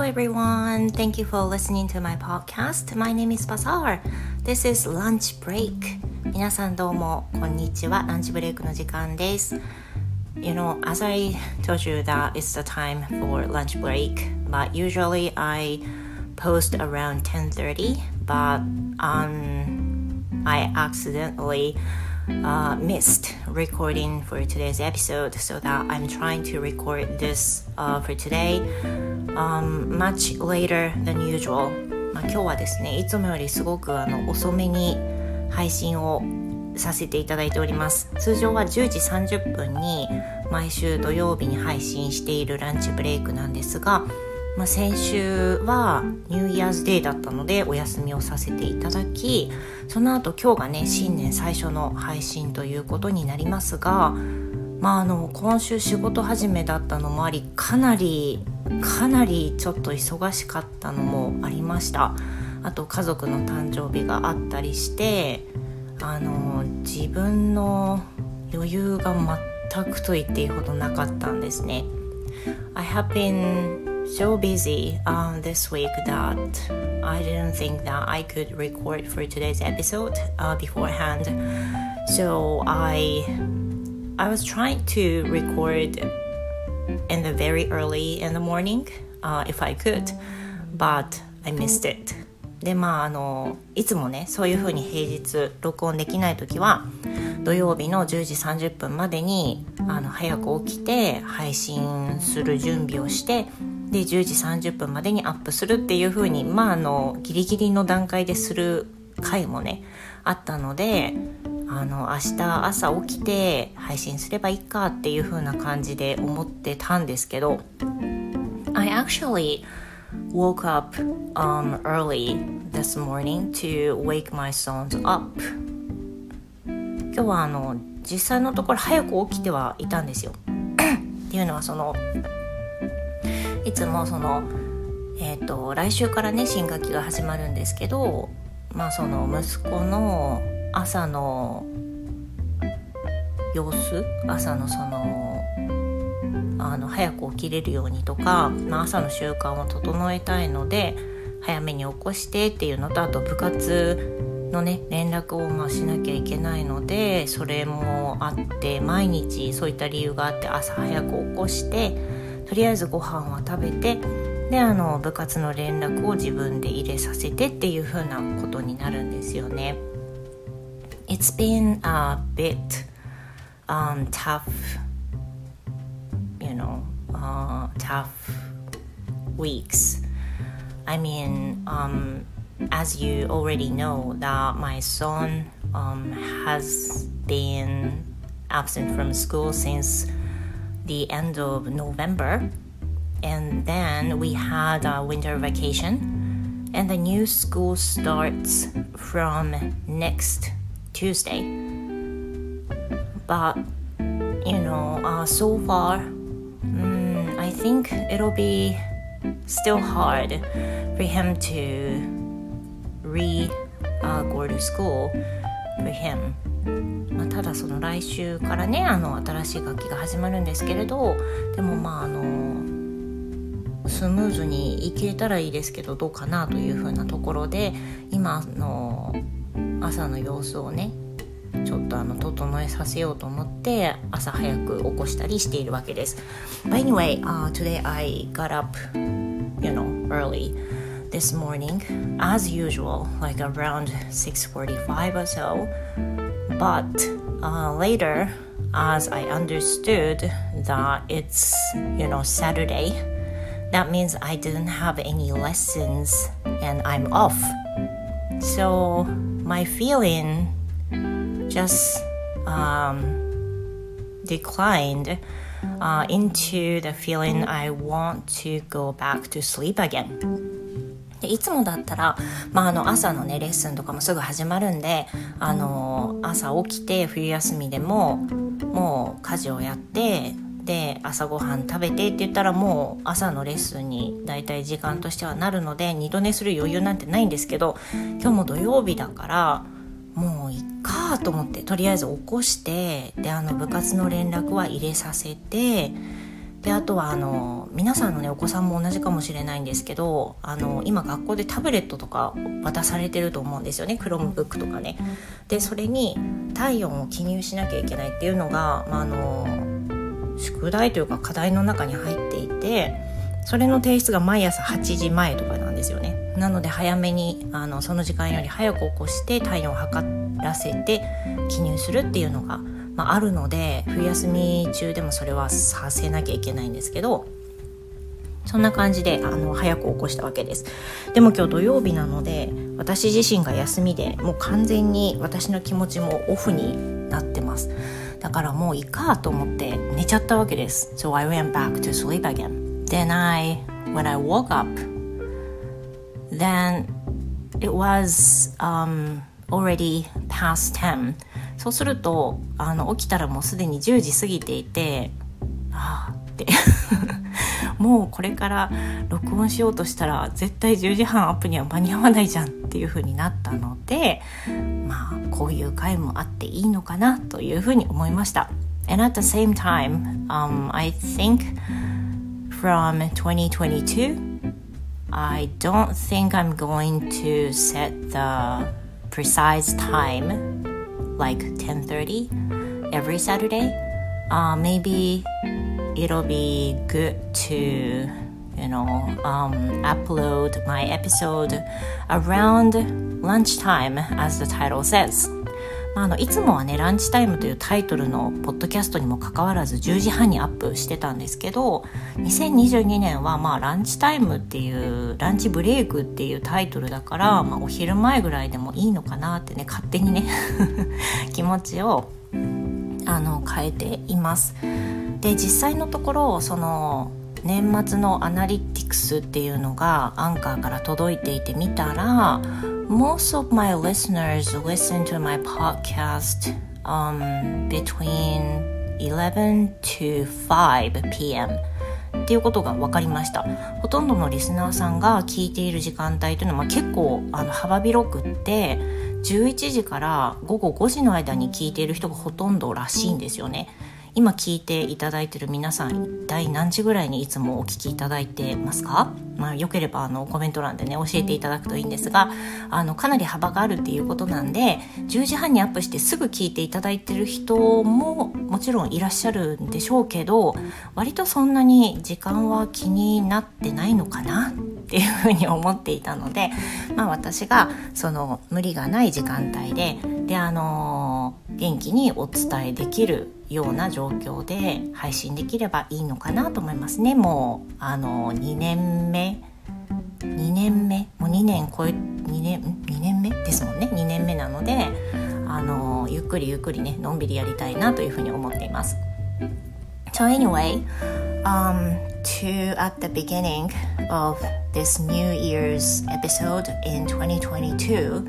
everyone. Thank you for listening to my podcast. My name is Bazaar. This is lunch break. 皆さんどうもこんにちは。ランチブレイクの時間です。You know, as I told you that it's the time for lunch break, but usually I post around 10:30, but um I accidentally uh, missed recording for today's episode, so that I'm trying to record this uh, for today um, much later than usual. まあ、今日はですねいつもよりすごくあの遅めに配信をさせていただいております通常は10時30分に毎週土曜日に配信しているランチブレイクなんですが、まあ、先週はニューイヤーズデーだったのでお休みをさせていただきその後今日がね新年最初の配信ということになりますが、まあ、あの今週仕事始めだったのもありかなりかなりちょっと忙しかったのもありました。あと家族の誕生日があったりしてあの自分の余裕が全くと言っていいほどなかったんですね。I have been so busy um, this week that I didn't think that I could record for today's episode uh, beforehand. So I I was trying to record in the very early in the morning uh, if I could, but I missed it. でまああのいつもねそういう風に平日録音できない時は土曜日の10時30分までにあの早く起きて配信する準備をしてで10時30分までにアップするっていう風にまああのギリギリの段階でする回もねあったのであの明日朝起きて配信すればいいかっていう風な感じで思ってたんですけど I actually woke up um, early this morning to wake my sons up. 今日はあの実際のところ早く起きてはいたんですよ。っていうのはそのいつもそのえーと、来週からね新学期が始まるんですけどまあその息子の朝の様子朝のそのあの早く起きれるようにとか、まあ、朝の習慣を整えたいので早めに起こしてっていうのとあと部活のね連絡をまあしなきゃいけないのでそれもあって毎日そういった理由があって朝早く起こしてとりあえずご飯は食べてであの部活の連絡を自分で入れさせてっていう風なことになるんですよね。It's been a bit、um, tough, tough weeks. I mean, um, as you already know, that my son um, has been absent from school since the end of November. And then we had a winter vacation, and the new school starts from next Tuesday. But you know, uh, so far, mm, think it'll be still hard for him to re uh, go to school for him. まあ、ただその来週からねあの新しい楽器が始まるんですけれどでもまああのスムーズにい切れたらいいですけどどうかなというふうなところで今の朝の様子をねちょっとあの整えさせようと思って朝早く起こしたりしているわけです。But anyway,、uh, today I got up, you know, early this morning as usual, like around 6:45 or so. But uh, later, as I understood that it's, you know, Saturday, that means I didn't have any lessons and I'm off. So my feeling just um, declined uh, into the feeling I want to go back to sleep again. でいつもだったら、まあ、あの朝のねレッスンとかもすぐ始まるんであの朝起きて冬休みでももう家事をやってで朝ごはん食べてって言ったらもう朝のレッスンにだいたい時間としてはなるので二度寝する余裕なんてないんですけど今日も土曜日だからもういっかと思ってとりあえず起こしてであの部活の連絡は入れさせてであとはあの皆さんのねお子さんも同じかもしれないんですけどあの今学校でタブレットとか渡されてると思うんですよね Chromebook とかね。でそれに体温を記入しなきゃいけないっていうのが、まあ、あの宿題というか課題の中に入っていてそれの提出が毎朝8時前とかなんですよね。なので早めにあのその時間より早く起こして体温を測らせて記入するっていうのがまあ、あるので冬休み中でもそれはさせなきゃいけないんですけどそんな感じであの早く起こしたわけです。でも今日土曜日なので私自身が休みでもう完全に私の気持ちもオフになってます。だからもういいかと思って寝ちゃったわけです。So I went back to sleep again. Then I when I woke up then it was um, already past 10そうするとあの起きたらもうすでに10時過ぎていてああって もうこれから録音しようとしたら絶対10時半アップには間に合わないじゃんっていう風になったのでまあこういう回もあっていいのかなという風に思いました。And at the same time, um, I think from 2022, I don't think I'm going to set the precise time like 10:30 every Saturday. Uh, maybe it'll be good to you know um, upload my episode around lunchtime as the title says. まあ、あのいつもはね「ランチタイム」というタイトルのポッドキャストにもかかわらず10時半にアップしてたんですけど2022年はまあランチタイムっていうランチブレイクっていうタイトルだから、まあ、お昼前ぐらいでもいいのかなってね勝手にね 気持ちをあの変えています。で実際のところその年末のアナリティクスっていうのがアンカーから届いていてみたら most of my listeners listen to my podcast um, between 11 to 5 p.m. っていうことが分かりましたほとんどのリスナーさんが聞いている時間帯というのは、まあ、結構あの幅広くって11時から午後5時の間に聞いている人がほとんどらしいんですよね。今聞いていただいてる皆さん一体何時ぐらいにいつもお聞きいただいてますか、まあ、よければあのコメント欄でね教えていただくといいんですがあのかなり幅があるっていうことなんで10時半にアップしてすぐ聞いていただいてる人ももちろんいらっしゃるんでしょうけど割とそんなに時間は気になってないのかなっていうふうに思っていたので、まあ、私がその無理がない時間帯でであの元気にお伝えできるような状況で配信できればいいのかなと思いますね。もうあの2年目。2年目？もう2年超え2年2年目？ですもんね。2年目なのであのゆっくりゆっくりねのんびりやりたいなというふうに思っています。So anyway um, to at the beginning of this New Year's episode in 2022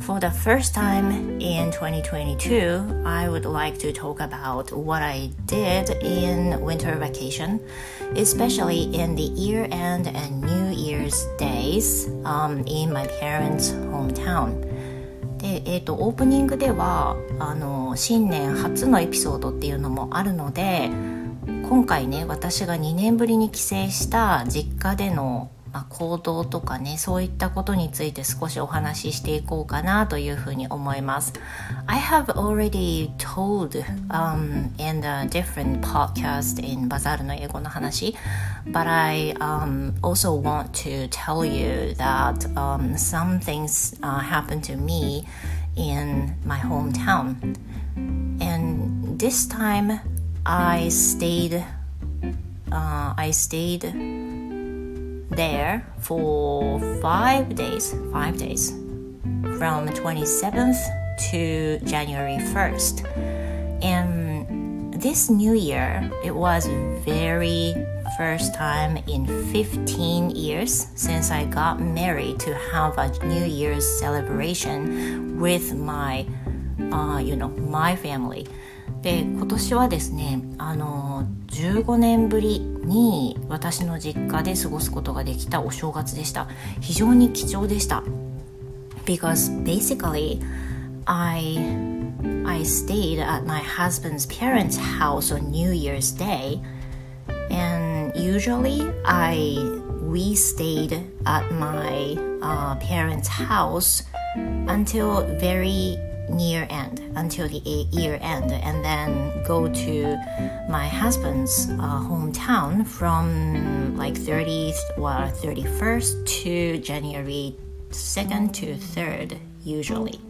For the first time in 2022, I would like to talk about what I did in winter vacation, especially in the year end and New Year's days um, in my parents' hometown. で、えーと、オープニングではあの新年初のエピソードっていうのもあるので今回ね私が2年ぶりに帰省した実家でのまあ、行動とかねそういったことについて少しお話ししていこうかなというふうに思います。I have already told、um, in the different podcast in バザールの英語の話 but I um, also want to tell you that um, some things、uh, happened to me in my hometown and this time I stayed uh, I stayed there for five days, five days, from 27th to January 1st. And this new year, it was very first time in 15 years since I got married to have a New Year's celebration with my, uh, you know, my family. で今年はですねあの15年ぶりに私の実家で過ごすことができたお正月でした非常に貴重でした because basically I I stayed at my husband's parents' house on New Year's Day and usually I we stayed at my uh, parents' house until very near end until the year end and then go to my husband's uh, hometown from like 30th or 31st to January 2nd to 3rd usually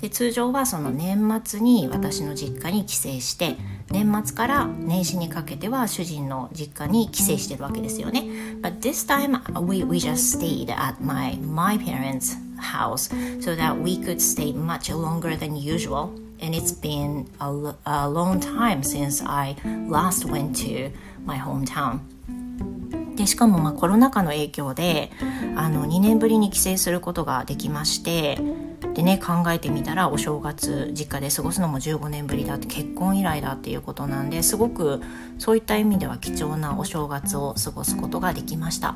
で通常はその年末に私の実家に帰省して年末から年始にかけては主人の実家に帰省してるわけですよね。But this time we, we just stayed at my, my parents' house so that we could stay much longer than usual. And it's been a, a long time since I last went to my hometown. でしかもまあコロナ禍の影響であの2年ぶりに帰省することができましてでね考えてみたらお正月実家で過ごすのも15年ぶりだって結婚以来だっていうことなんですごくそういった意味では貴重なお正月を過ごすことができました。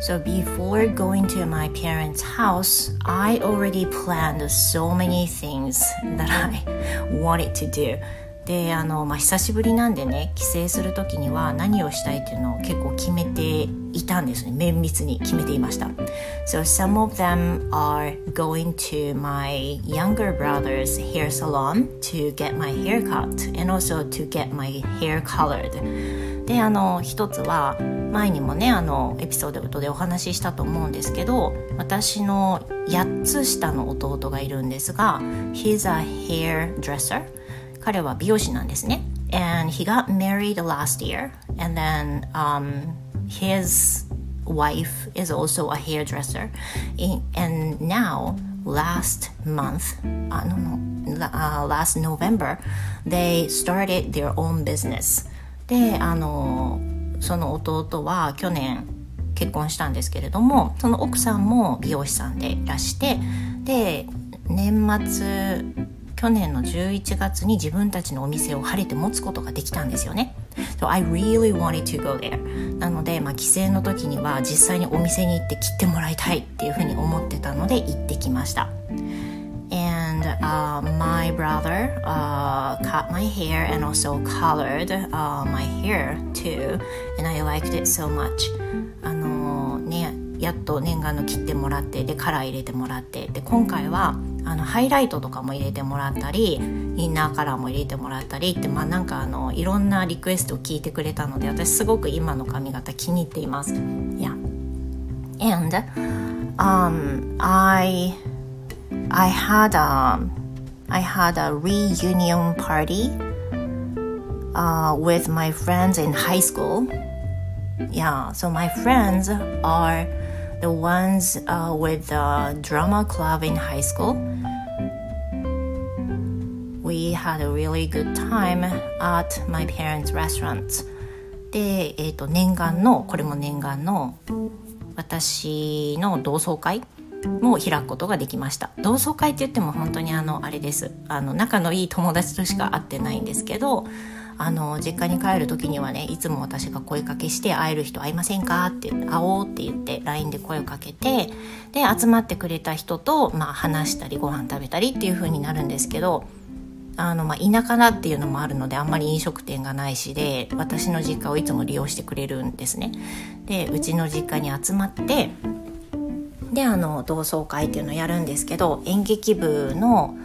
So before going to my parents' house, I already planned so many things that I wanted to do. であの、まあ、久しぶりなんでね帰省する時には何をしたいっていうのを結構決めていたんですね綿密に決めていました So some of them are going to my younger brother's hair salon to get my hair cut and also to get my hair colored であの一つは前にもねあのエピソードでお話ししたと思うんですけど私の8つ下の弟がいるんですが He's a hairdresser 彼は美容師なんですね and he got married last year and then um, his wife is also a hairdresser and now last month uh, no, no, uh, last November they started their own business であのその弟は去年結婚したんですけれどもその奥さんも美容師さんでいらしてで年末去年の11月に自分たちのお店を晴れて持つことができたんですよね。So I really wanted to go there. なので、まあ、帰省の時には実際にお店に行って切ってもらいたいっていうふうに思ってたので行ってきました。Uh, my brother uh, cut my hair and also colored uh, my hair too and I liked it so much あのねやっと念願の切ってもらってでカラー入れてもらってで今回はあのハイライトとかも入れてもらったりインナーカラーも入れてもらったりってまあなんかあのいろんなリクエストを聞いてくれたので私すごく今の髪型気に入っています。Yeah. And um, I I had a I had a reunion party uh, with my friends in high school. Yeah, so my friends are the ones uh, with the drama club in high school. We had a really good time at my parents' restaurants. で、えー、と念願のこれも念願の私の同窓会 も開くことができました同窓会って言っても本当にあのあれですあの仲のいい友達としか会ってないんですけどあの実家に帰る時にはねいつも私が声かけして会える人会いませんかって会おうって言って LINE で声をかけてで集まってくれた人と、まあ、話したりご飯食べたりっていう風になるんですけどあの、まあ、田舎だっていうのもあるのであんまり飲食店がないしで私の実家をいつも利用してくれるんですね。でうちの実家に集まってであの同窓会っていうのをやるんですけど演劇部の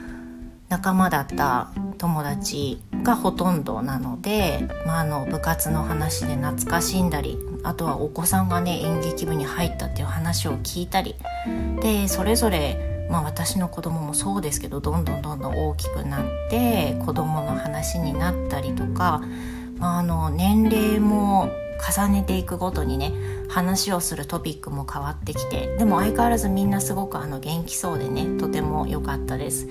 仲間だった友達がほとんどなので、まあ、あの部活の話で懐かしんだりあとはお子さんがね演劇部に入ったっていう話を聞いたりでそれぞれ、まあ、私の子供もそうですけどどんどんどんどん大きくなって子供の話になったりとか、まあ、あの年齢も重ねていくごとにね話をするトピックも変わってきてでも相変わらずみんなすごくあの元気そうでねとても良かったです。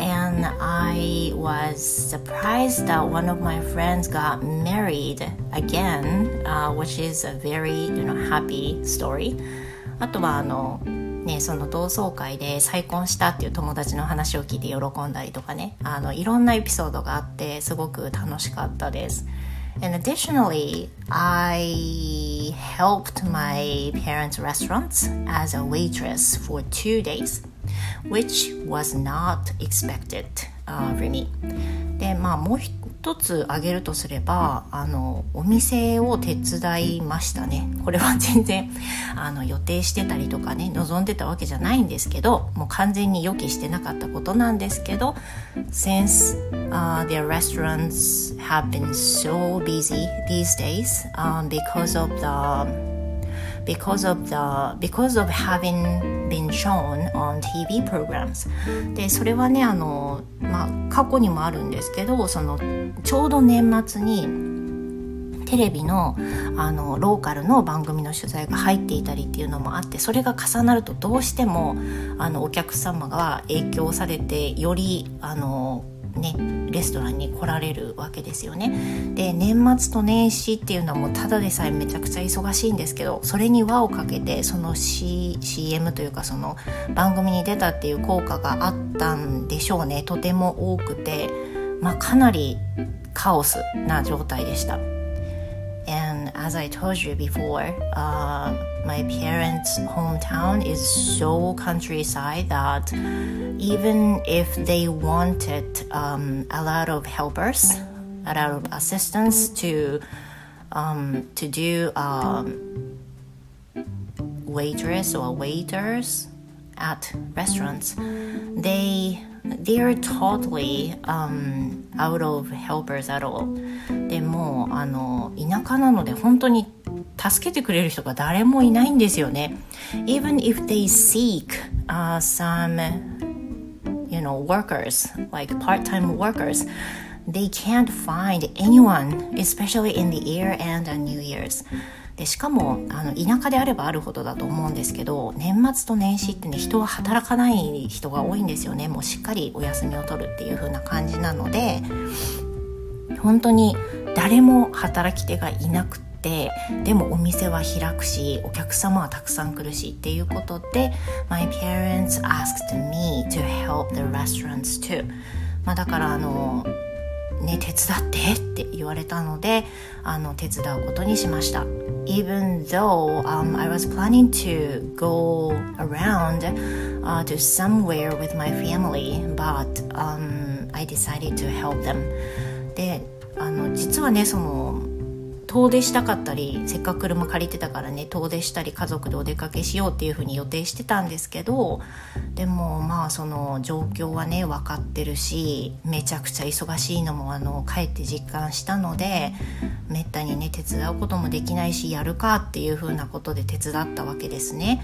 And I was surprised that one of my friends got married again, uh, which is a very you know, happy story. あとはあのね、その同窓会で再婚したっていう友達の話を聞いて喜んだりとかねあのいろんなエピソードがあってすごく楽しかったです。And additionally, I helped my parents' restaurants as a waitress for two days, which was not expected、uh, for me. で、まあもう 一つ挙げるとすればあのお店を手伝いましたね。これは全然 あの予定してたりとかね望んでたわけじゃないんですけどもう完全に予期してなかったことなんですけど Since、uh, their restaurants have been so busy these days、um, because of the because of the because of having been shown on TV programs. でそれはねあの、まあ、過去にもあるんですけどそのちょうど年末にテレビのあのローカルの番組の取材が入っていたりっていうのもあってそれが重なるとどうしてもあのお客様が影響されてよりあのね、レストランに来られるわけですよね。で年末と年始っていうのはもうただでさえめちゃくちゃ忙しいんですけどそれに輪をかけてその、C、CM というかその番組に出たっていう効果があったんでしょうねとても多くて、まあ、かなりカオスな状態でした。And as I told you before, uh, my parents' hometown is so countryside that even if they wanted um, a lot of helpers, a lot of assistants to um, to do um, waitress or waiters at restaurants, they they're totally um, out of helpers at all でもあの田舎なので本当に助けてくれる人が誰もいないんですよね。Even if they seek、uh, some you know workers like part-time workers they can't find anyone especially in the year and New Year's. でしかもあの田舎であればあるほどだと思うんですけど年末と年始ってね人は働かない人が多いんですよね。もうしっかりお休みを取るっていう風な感じなので本当に誰も働き手がいなくてでもお店は開くしお客様はたくさん来るしっていうことで My parents asked me to help the restaurants too まあだからあのね手伝ってって言われたのであの手伝うことにしました even though um, I was planning to go around uh, to somewhere with my family but um, I decided to help them であの実はねその遠出したかったりせっかく車借りてたからね遠出したり家族でお出かけしようっていうふうに予定してたんですけどでもまあその状況はね分かってるしめちゃくちゃ忙しいのもあの帰って実感したのでめったにね手伝うこともできないしやるかっていうふうなことで手伝ったわけですね。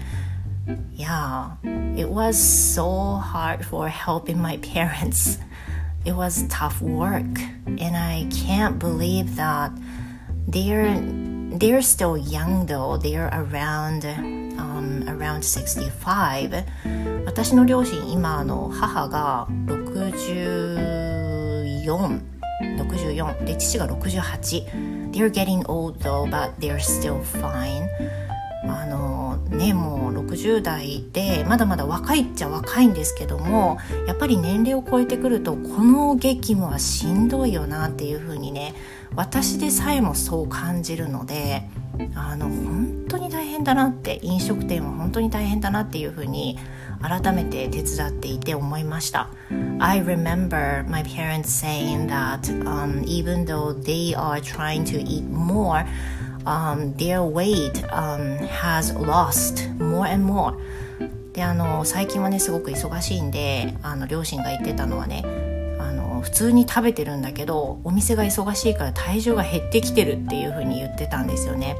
Yeah, it was so hard for helping my parents. It was tough work, and I can't believe that they're they're still young though they're around um, around 65私の両親今あの母が64 64で父が68 they're getting old though but they're still fine あのねもう60代でまだまだ若いっちゃ若いんですけどもやっぱり年齢を超えてくるとこの激務はしんどいよなっていう風にね私でさえもそう感じるのであの本当に大変だなって飲食店は本当に大変だなっていうふうに改めて手伝っていて思いました。I remember my parents saying that、um, even though they are trying to eat more um, their weight、um, has lost more and more であの最近はねすごく忙しいんであの両親が言ってたのはねあの普通に食べてるんだけどお店が忙しいから体重が減ってきてるっていう風に言ってたんですよね。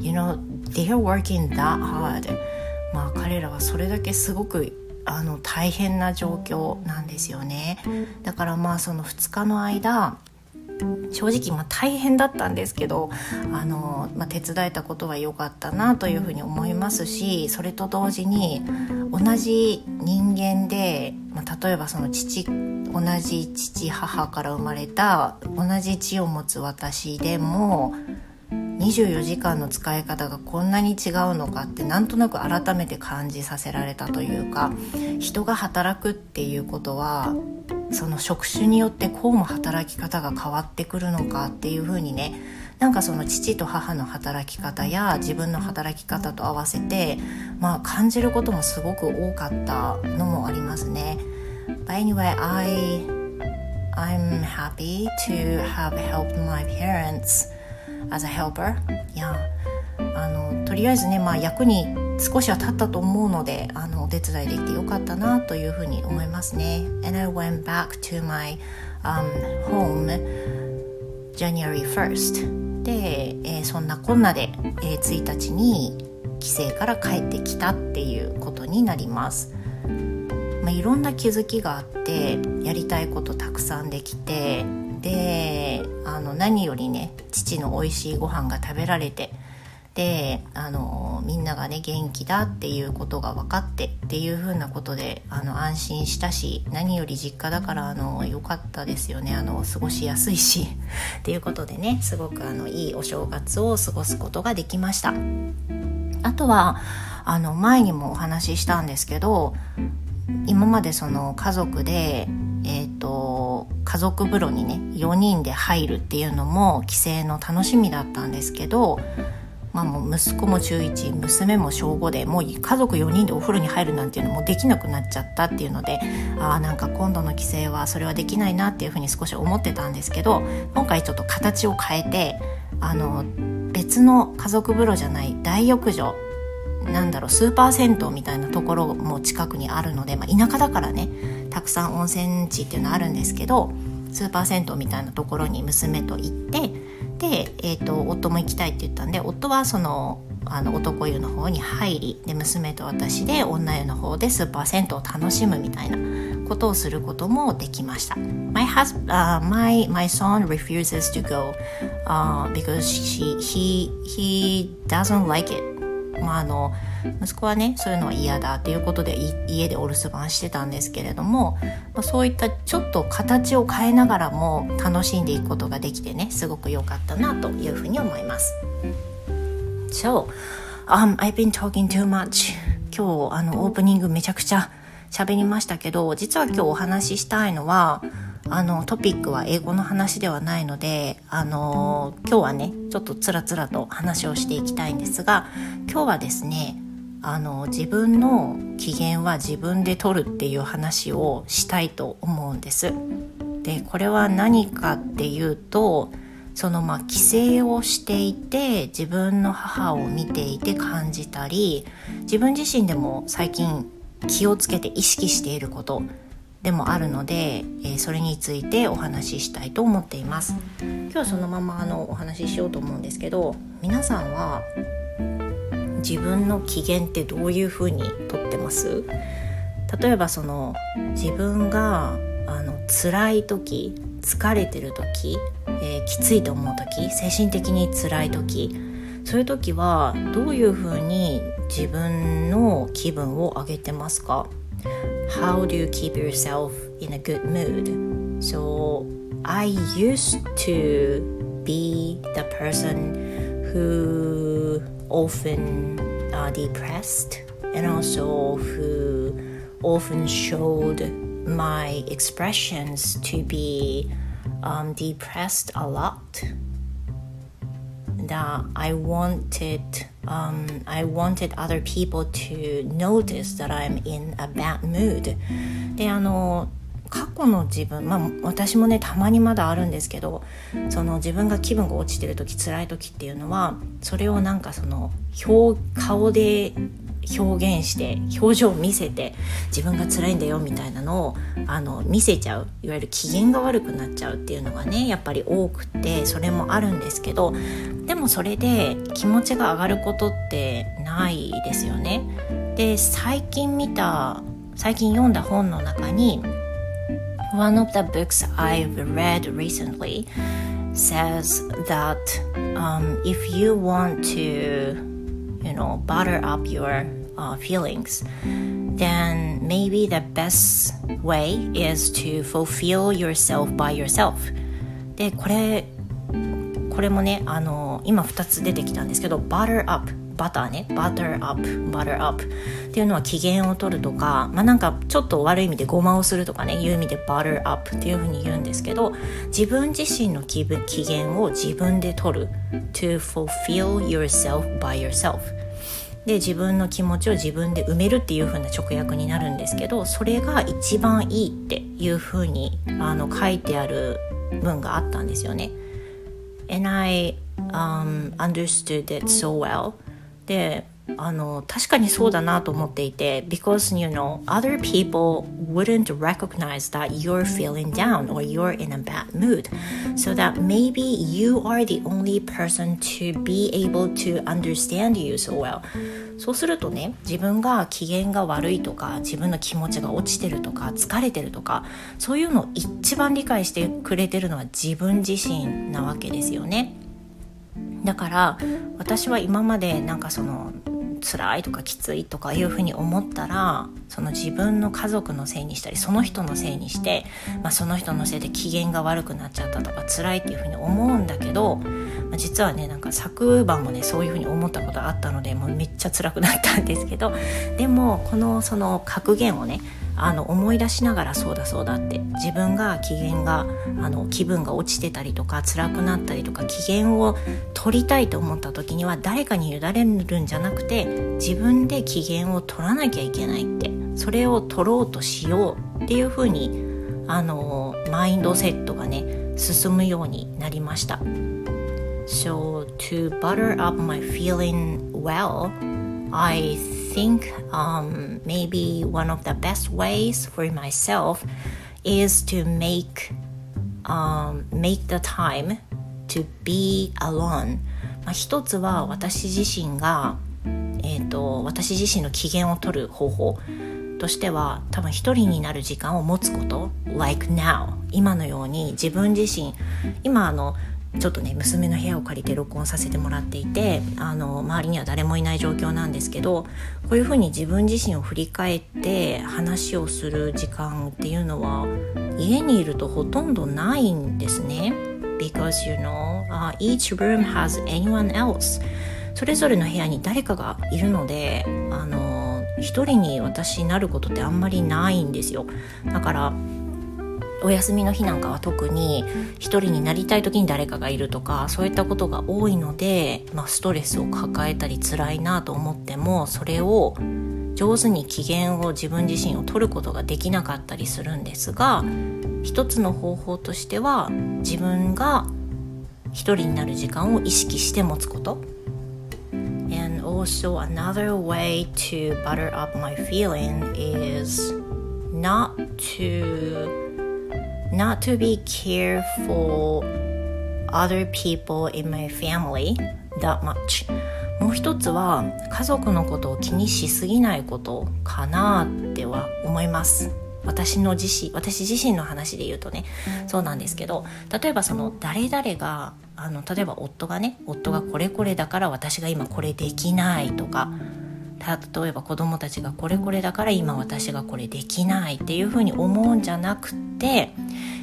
You know, they're working that hard. まあ彼らはそれだけすごくあの大変な状況なんですよね。だからまあその2日の間正直まあ大変だったんですけどあの、まあ、手伝えたことは良かったなというふうに思いますしそれと同時に同じ人間で、まあ、例えばその父同じ父母から生まれた同じ血を持つ私でも24時間の使い方がこんなに違うのかってなんとなく改めて感じさせられたというか人が働くっていうことはその職種によってこうも働き方が変わってくるのかっていうふうにねなんかその父と母の働き方や自分の働き方と合わせて、まあ、感じることもすごく多かったのもありますね。But anyway, I I'm happy to have helped my parents as a helper. Yeah. あのとりあえずね、まあ、役に少しは立ったと思うのであのお手伝いできてよかったなというふうに思いますね。And I went back to my、um, home January 1st で、えー、そんなこんなで、えー、1日に帰省から帰ってきたっていうことになります。まあ、いろんな気づきがあってやりたいことたくさんできてであの何よりね父の美味しいご飯が食べられてであのみんながね元気だっていうことが分かってっていう風なことであの安心したし何より実家だからあの良かったですよね。あの過ごしやすいし っていうことでねすごくあのいいお正月を過ごすことができました。あとはあの前にもお話ししたんですけど今までその家族で、えーと、家族風呂にね4人で入るっていうのも帰省の楽しみだったんですけど、まあ、もう息子も中1娘も小5でもう家族4人でお風呂に入るなんていうのもできなくなっちゃったっていうのであなんか今度の帰省はそれはできないなっていうふうに少し思ってたんですけど今回ちょっと形を変えてあの別の家族風呂じゃない大浴場なんだろうスーパー銭湯みたいなところも近くにあるので、まあ、田舎だからねたくさん温泉地っていうのはあるんですけどスーパー銭湯みたいなところに娘と行ってで、えーと、夫も行きたいって言ったんで夫はそのあの男湯の方に入りで娘と私で女湯の方でスーパー銭湯を楽しむみたいなことをすることもできました。My, hus- uh, my, my son refuses to go、uh, because he, he, he doesn't like it まあ、あの息子はねそういうのは嫌だっていうことで家でお留守番してたんですけれども、まあ、そういったちょっと形を変えながらも楽しんでいくことができてねすごく良かったなというふうに思います。So, um, I've been talking too much. 今日あのオープニングめちゃくちゃ喋りましたけど実は今日お話ししたいのはあのトピックは英語の話ではないのであの今日はねちょっとつらつらと話をしていきたいんですが今日はですねあの自分の機嫌は自分で取るっていう話をしたいと思うんです。でこれは何かっていうとそのまあ帰省をしていて自分の母を見ていて感じたり自分自身でも最近気をつけて意識していることでもあるので、えー、それについてお話ししたいと思っています今日はそのままあのお話ししようと思うんですけど皆さんは自分の機嫌ってどういうふうにとってます？例えばその自分があの辛い時疲れてる時、えー、きついと思う時精神的に辛い時そういう時はどういうふうに自分の気分を上げてますか？How do you keep yourself in a good mood? So I used to be the person who often uh, depressed and also who often showed my expressions to be um, depressed a lot that I wanted um, I wanted other people to notice that I'm in a bad mood であの 過去の自分まあ私もねたまにまだあるんですけどその自分が気分が落ちてる時辛い時っていうのはそれをなんかその表顔で表現して表情を見せて自分が辛いんだよみたいなのをあの見せちゃういわゆる機嫌が悪くなっちゃうっていうのがねやっぱり多くてそれもあるんですけどでもそれで気持ちが上がることってないですよね。で最近見た最近読んだ本の中に One of the books I've read recently says that um, if you want to you know butter up your uh, feelings, then maybe the best way is to fulfill yourself by yourself. でこれこれもねあの今2つ出てきたんですけど butter up バターねバターアップバターアップっていうのは機嫌を取るとかまあなんかちょっと悪い意味でごまをするとかねいう意味でバターアップっていうふうに言うんですけど自分自身の気分機嫌を自分で取る to fulfill yourself by yourself で自分の気持ちを自分で埋めるっていう風な直訳になるんですけどそれが一番いいっていう風にあの書いてある文があったんですよね。And I、um, understood it so well. であの確かにそうだなと思っていて because you know other people wouldn't recognize that you're feeling down or you're in a bad mood so that maybe you are the only person to be able to understand you so well そうするとね自分が機嫌が悪いとか自分の気持ちが落ちてるとか疲れてるとかそういうのを一番理解してくれてるのは自分自身なわけですよねだから私は今までなんかその辛いとかきついとかいうふうに思ったらその自分の家族のせいにしたりその人のせいにして、まあ、その人のせいで機嫌が悪くなっちゃったとか辛いっていうふうに思うんだけど、まあ、実はねなんか昨晩もねそういうふうに思ったことあったのでもうめっちゃ辛くなったんですけどでもこのその格言をねあの思い出しながらそうだそうだって自分が機嫌があの気分が落ちてたりとか辛くなったりとか機嫌を取りたいと思った時には誰かに委ねるんじゃなくて自分で機嫌を取らなきゃいけないってそれを取ろうとしようっていうふうにあのマインドセットがね進むようになりました。So to butter up my feeling well, I think um, maybe one of the best ways for myself is to make um, make the time to be alone まあ、一つは私自身が、えーと、私自身の機嫌を取る方法としては多分一人になる時間を持つこと like now 今のように自分自身今あのちょっとね娘の部屋を借りて録音させてもらっていてあの周りには誰もいない状況なんですけどこういうふうに自分自身を振り返って話をする時間っていうのは家にいるとほとんどないんですね。Because you know、uh, each room has anyone else それぞれの部屋に誰かがいるのであの一人に私になることってあんまりないんですよだからお休みの日なんかは特に一人になりたい時に誰かがいるとかそういったことが多いので、まあ、ストレスを抱えたり辛いなと思ってもそれを上手に機嫌を自分自身を取ることができなかったりするんですが一つの方法としては自分が一人になる時間を意識して持つこと。And also another way to butter up my feeling is not to not to be care for other people in my family that much. もう一つは家族のことを気にしすぎないことかなっては思います。私の自身私自身の話で言うとねそうなんですけど例えばその誰々があの例えば夫がね夫がこれこれだから私が今これできないとか例えば子供たちがこれこれだから今私がこれできないっていうふうに思うんじゃなくて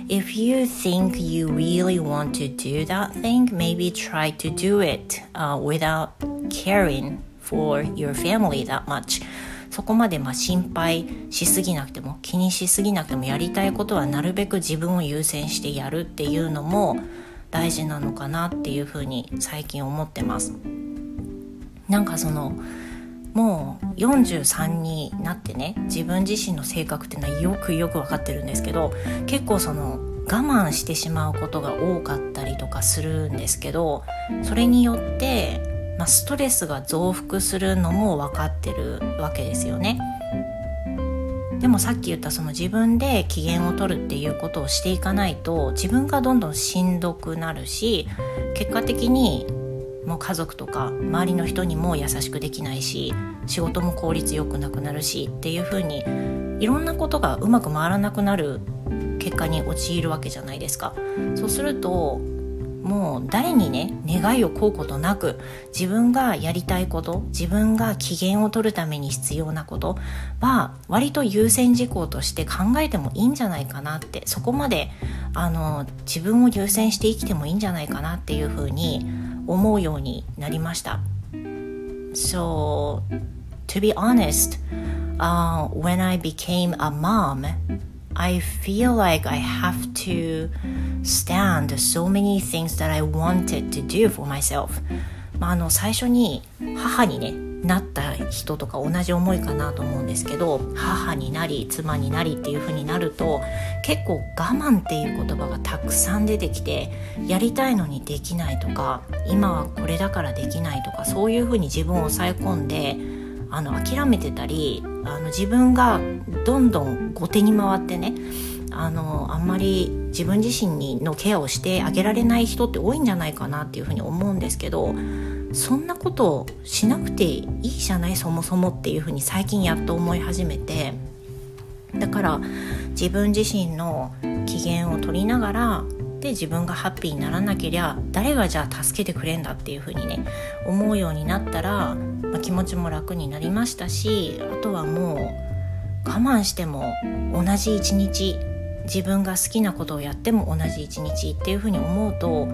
If you think you really want to do that thing, maybe try to do it、uh, without caring for your family that much そこまでまあ心配しすぎなくても気にしすぎなくてもやりたいことはなるべく自分を優先してやるっていうのも大事なのかなっていうふうに最近思ってます。なんかそのもう43になってね自分自身の性格っていうのはよくよく分かってるんですけど結構その我慢してしまうことが多かったりとかするんですけどそれによって、まあ、ストレスが増幅するのも分かってるわけですよね。でもさっき言ったその自分で機嫌を取るっていうことをしていかないと自分がどんどんしんどくなるし結果的にもう家族とか周りの人にも優しくできないし仕事も効率よくなくなるしっていう風にいろんなことがうまく回らなくなる結果に陥るわけじゃないですか。そうするともう誰にね願いを請うことなく自分がやりたいこと自分が機嫌を取るために必要なことは割と優先事項として考えてもいいんじゃないかなってそこまであの自分を優先して生きてもいいんじゃないかなっていうふうに思うようになりました。So, to be honest, uh, when I became a mom, I feel like I have to stand so many things that I wanted to do for myself. まあ、あの最初に母にね なった人とか同じ思いかなと思うんですけど母になり妻になりっていう風になると結構我慢っていう言葉がたくさん出てきてやりたいのにできないとか今はこれだからできないとかそういう風に自分を抑え込んであの諦めてたりあの自分がどんどん後手に回ってねあのあんまり自分自身のケアをしてあげられない人って多いんじゃないかなっていうふうに思うんですけどそんなことをしなくていいじゃないそもそもっていうふうに最近やっと思い始めて。だから自分自身の機嫌を取りながらで自分がハッピーにならなけりゃ誰がじゃあ助けてくれんだっていうふうにね思うようになったら、まあ、気持ちも楽になりましたしあとはもう我慢しても同じ一日自分が好きなことをやっても同じ一日っていうふうに思うと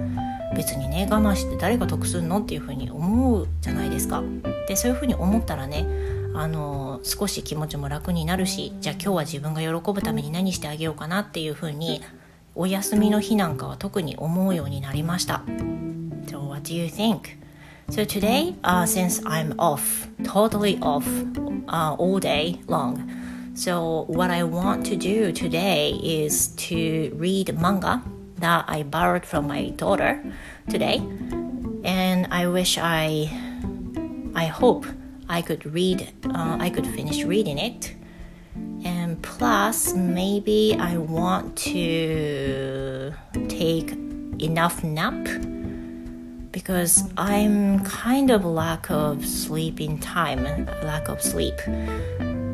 別にね我慢して誰が得するのっていうふうに思うじゃないですか。でそういうふうに思ったらねあの少し気持ちも楽になるしじゃあ今日は自分が喜ぶために何してあげようかなっていうふうにお休みの日なんかは特に思うようになりました。So what do you think? So today, uh, since I'm off, totally off uh, all day long, So, what I want to do today is to read manga that I borrowed from my daughter today, and I wish I, I hope I could read, uh, I could finish reading it. And plus, maybe I want to take enough nap because I'm kind of lack of sleeping time, lack of sleep.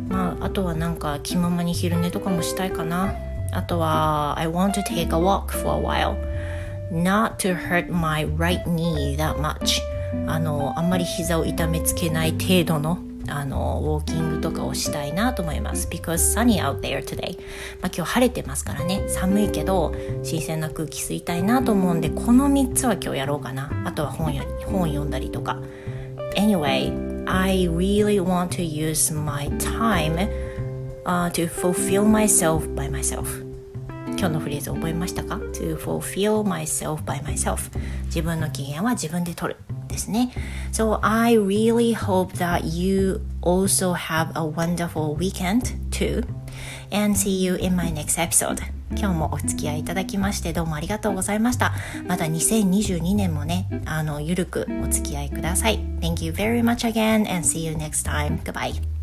まあ、あとはなんか気ままに昼寝とかもしたいかな。あとは I want to take a walk for a while. Not to hurt my right knee that much. あのあんまり膝を痛めつけない程度のあのウォーキングとかをしたいなと思います。Because sunny out there today. まあ今日晴れてますからね。寒いけど新鮮な空気吸いたいなと思うんでこの3つは今日やろうかな。あとは本や本読んだりとか。Anyway I really want to use my time、uh, to fulfill myself by myself 今日のフレーズ覚えましたか ?to fulfill myself by myself 自分の機嫌は自分で取るですね So I really hope that you also have a wonderful weekend too and see you in my next episode 今日もお付き合いいただきましてどうもありがとうございました。また2022年もねあのゆるくお付き合いください。Thank you very much again and see you next time. Goodbye.